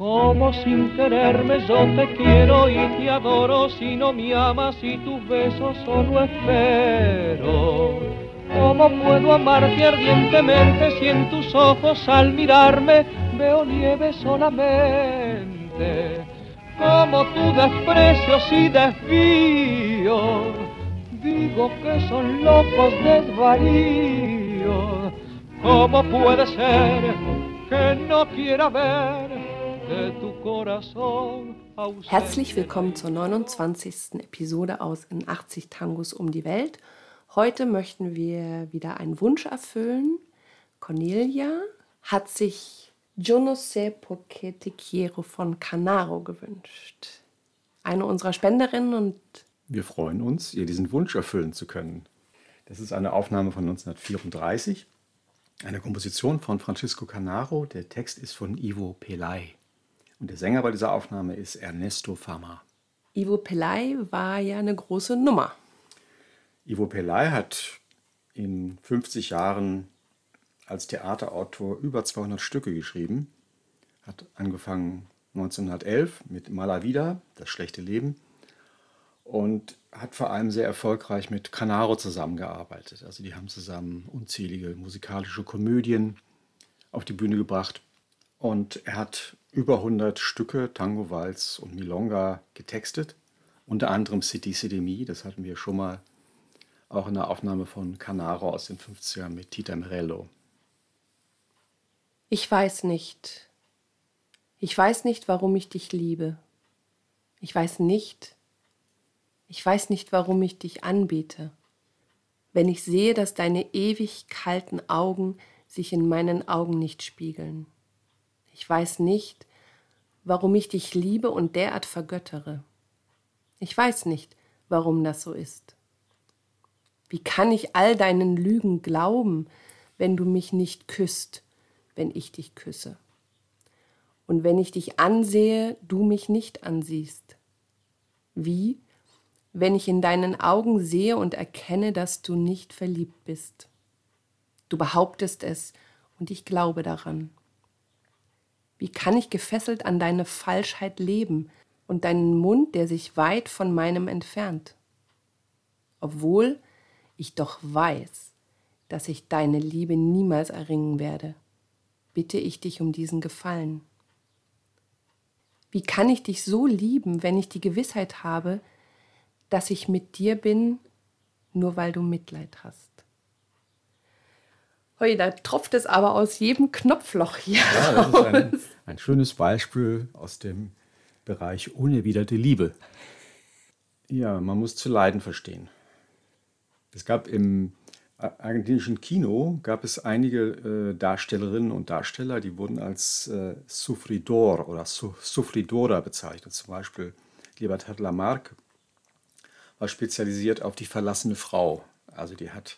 Como sin quererme yo te quiero y te adoro si no me amas y tus besos solo espero. ¿Cómo puedo amarte ardientemente si en tus ojos al mirarme veo nieve solamente? Como tu desprecio si desvío, digo que son locos desvaríos. ¿Cómo puede ser que no quiera ver? Herzlich willkommen zur 29. Episode aus In 80 Tangos um die Welt. Heute möchten wir wieder einen Wunsch erfüllen. Cornelia hat sich Yo no sé por te quiero von Canaro gewünscht. Eine unserer Spenderinnen und wir freuen uns, ihr diesen Wunsch erfüllen zu können. Das ist eine Aufnahme von 1934, eine Komposition von Francisco Canaro. Der Text ist von Ivo Pelay. Und der Sänger bei dieser Aufnahme ist Ernesto Fama. Ivo Pelay war ja eine große Nummer. Ivo Pelay hat in 50 Jahren als Theaterautor über 200 Stücke geschrieben. Hat angefangen 1911 mit Malavida, Das schlechte Leben. Und hat vor allem sehr erfolgreich mit Canaro zusammengearbeitet. Also die haben zusammen unzählige musikalische Komödien auf die Bühne gebracht. Und er hat über 100 Stücke Tango, Walz und Milonga getextet. Unter anderem City City Me, das hatten wir schon mal auch in der Aufnahme von Canaro aus den 50ern mit Tita Merello. Ich weiß nicht. Ich weiß nicht, warum ich dich liebe. Ich weiß nicht. Ich weiß nicht, warum ich dich anbete. Wenn ich sehe, dass deine ewig kalten Augen sich in meinen Augen nicht spiegeln. Ich weiß nicht, warum ich dich liebe und derart vergöttere. Ich weiß nicht, warum das so ist. Wie kann ich all deinen Lügen glauben, wenn du mich nicht küsst, wenn ich dich küsse? Und wenn ich dich ansehe, du mich nicht ansiehst? Wie, wenn ich in deinen Augen sehe und erkenne, dass du nicht verliebt bist? Du behauptest es und ich glaube daran. Wie kann ich gefesselt an deine Falschheit leben und deinen Mund, der sich weit von meinem entfernt? Obwohl ich doch weiß, dass ich deine Liebe niemals erringen werde, bitte ich dich um diesen Gefallen. Wie kann ich dich so lieben, wenn ich die Gewissheit habe, dass ich mit dir bin, nur weil du Mitleid hast? Hui, da tropft es aber aus jedem Knopfloch hier. Ja, das ist ein, ein schönes Beispiel aus dem Bereich unerwiderte Liebe. Ja, man muss zu leiden verstehen. Es gab im argentinischen Kino gab es einige äh, Darstellerinnen und Darsteller, die wurden als äh, Sufridor oder Su Sufridora bezeichnet. Zum Beispiel Libertad Lamarck war spezialisiert auf die verlassene Frau. Also die hat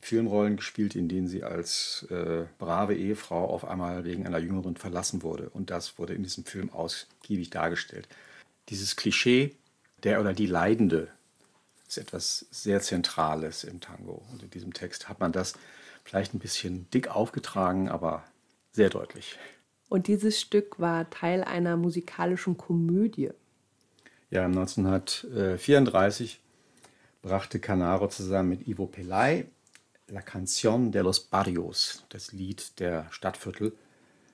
Filmrollen gespielt, in denen sie als äh, brave Ehefrau auf einmal wegen einer Jüngeren verlassen wurde. Und das wurde in diesem Film ausgiebig dargestellt. Dieses Klischee, der oder die Leidende, ist etwas sehr Zentrales im Tango. Und in diesem Text hat man das vielleicht ein bisschen dick aufgetragen, aber sehr deutlich. Und dieses Stück war Teil einer musikalischen Komödie. Ja, 1934 brachte Canaro zusammen mit Ivo Pelay La Canción de los Barrios, das Lied der Stadtviertel,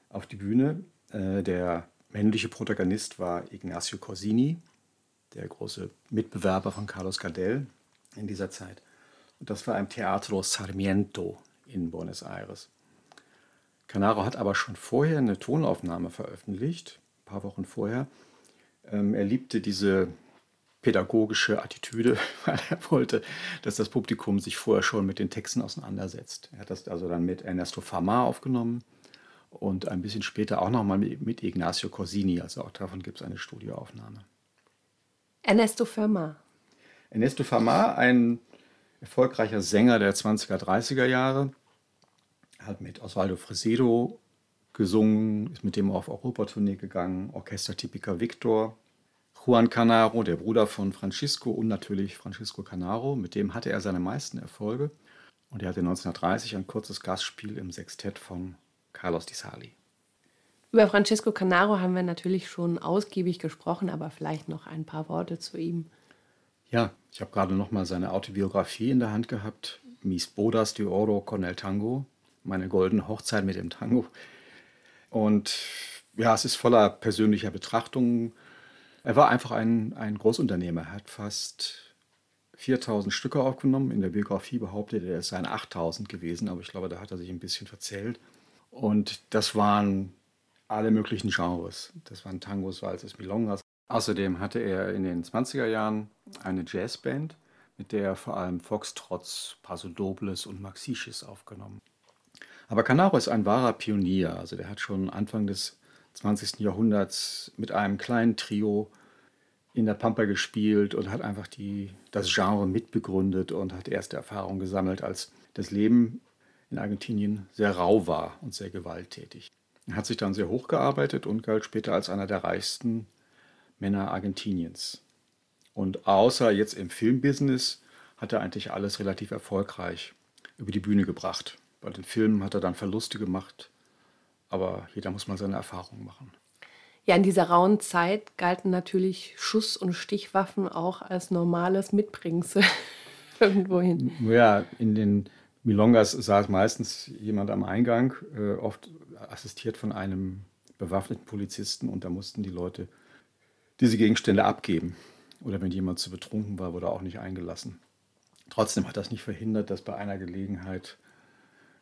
auf die Bühne. Äh, der männliche Protagonist war Ignacio Corsini, der große Mitbewerber von Carlos Gardel in dieser Zeit. Und das war im Teatro Sarmiento in Buenos Aires. Canaro hat aber schon vorher eine Tonaufnahme veröffentlicht, ein paar Wochen vorher. Ähm, er liebte diese pädagogische Attitüde, weil er wollte, dass das Publikum sich vorher schon mit den Texten auseinandersetzt. Er hat das also dann mit Ernesto Fama aufgenommen und ein bisschen später auch nochmal mit Ignacio Corsini, also auch davon gibt es eine Studioaufnahme. Ernesto Fama. Ernesto Fama, ein erfolgreicher Sänger der 20er, 30er Jahre, hat mit Osvaldo Fresedo gesungen, ist mit dem auf Europatournee gegangen, Orchester Typica Victor, Juan Canaro, der Bruder von Francisco und natürlich Francisco Canaro. Mit dem hatte er seine meisten Erfolge. Und er hatte 1930 ein kurzes Gastspiel im Sextett von Carlos Di Sali. Über Francesco Canaro haben wir natürlich schon ausgiebig gesprochen, aber vielleicht noch ein paar Worte zu ihm. Ja, ich habe gerade noch mal seine Autobiografie in der Hand gehabt. Mis Bodas de Oro con el Tango, meine goldene Hochzeit mit dem Tango. Und ja, es ist voller persönlicher Betrachtungen. Er war einfach ein, ein Großunternehmer. Er hat fast 4000 Stücke aufgenommen. In der Biografie behauptet er, es seien 8000 gewesen, aber ich glaube, da hat er sich ein bisschen verzählt. Und das waren alle möglichen Genres. Das waren Tangos, Walzes, Milongas. Außerdem hatte er in den 20er Jahren eine Jazzband, mit der er vor allem Foxtrots, Pasodobles und Maxiches aufgenommen. Aber Canaro ist ein wahrer Pionier. Also der hat schon Anfang des 20. Jahrhunderts mit einem kleinen Trio in der Pampa gespielt und hat einfach die, das Genre mitbegründet und hat erste Erfahrungen gesammelt, als das Leben in Argentinien sehr rau war und sehr gewalttätig. Er hat sich dann sehr hochgearbeitet und galt später als einer der reichsten Männer Argentiniens. Und außer jetzt im Filmbusiness hat er eigentlich alles relativ erfolgreich über die Bühne gebracht. Bei den Filmen hat er dann Verluste gemacht, aber jeder muss mal seine Erfahrungen machen. Ja, in dieser rauen Zeit galten natürlich Schuss- und Stichwaffen auch als normales Mitbringsel irgendwohin. Ja, in den Milongas saß meistens jemand am Eingang, äh, oft assistiert von einem bewaffneten Polizisten und da mussten die Leute diese Gegenstände abgeben. Oder wenn jemand zu betrunken war, wurde er auch nicht eingelassen. Trotzdem hat das nicht verhindert, dass bei einer Gelegenheit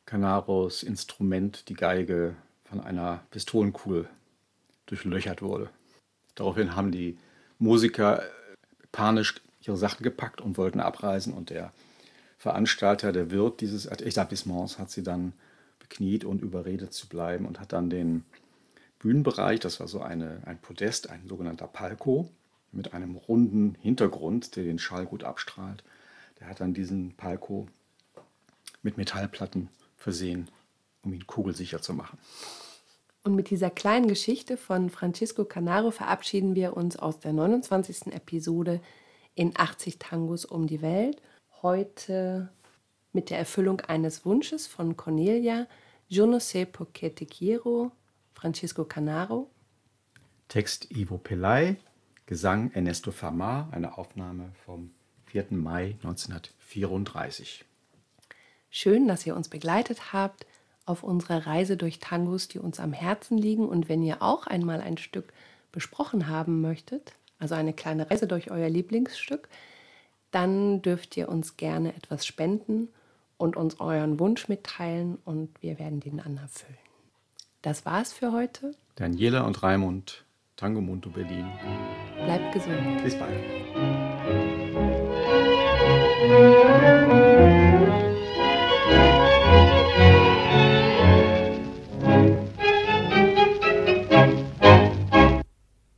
Canaros Instrument, die Geige, von einer Pistolenkugel durchlöchert wurde. Daraufhin haben die Musiker panisch ihre Sachen gepackt und wollten abreisen und der Veranstalter, der Wirt dieses Etablissements, hat sie dann bekniet und überredet zu bleiben und hat dann den Bühnenbereich, das war so eine, ein Podest, ein sogenannter Palco mit einem runden Hintergrund, der den Schall gut abstrahlt. Der hat dann diesen Palco mit Metallplatten versehen, um ihn kugelsicher zu machen. Und mit dieser kleinen Geschichte von Francisco Canaro verabschieden wir uns aus der 29. Episode in 80 Tangos um die Welt heute mit der Erfüllung eines Wunsches von Cornelia, Je ne sais por qué te quiero, Francisco Canaro. Text Ivo Pelay, Gesang Ernesto Famar, eine Aufnahme vom 4. Mai 1934. Schön, dass ihr uns begleitet habt auf unserer Reise durch Tangos, die uns am Herzen liegen. Und wenn ihr auch einmal ein Stück besprochen haben möchtet, also eine kleine Reise durch euer Lieblingsstück, dann dürft ihr uns gerne etwas spenden und uns euren Wunsch mitteilen und wir werden den dann erfüllen. Das war's für heute. Daniela und Raimund, Tango Mundo Berlin. Bleibt gesund. Bis bald.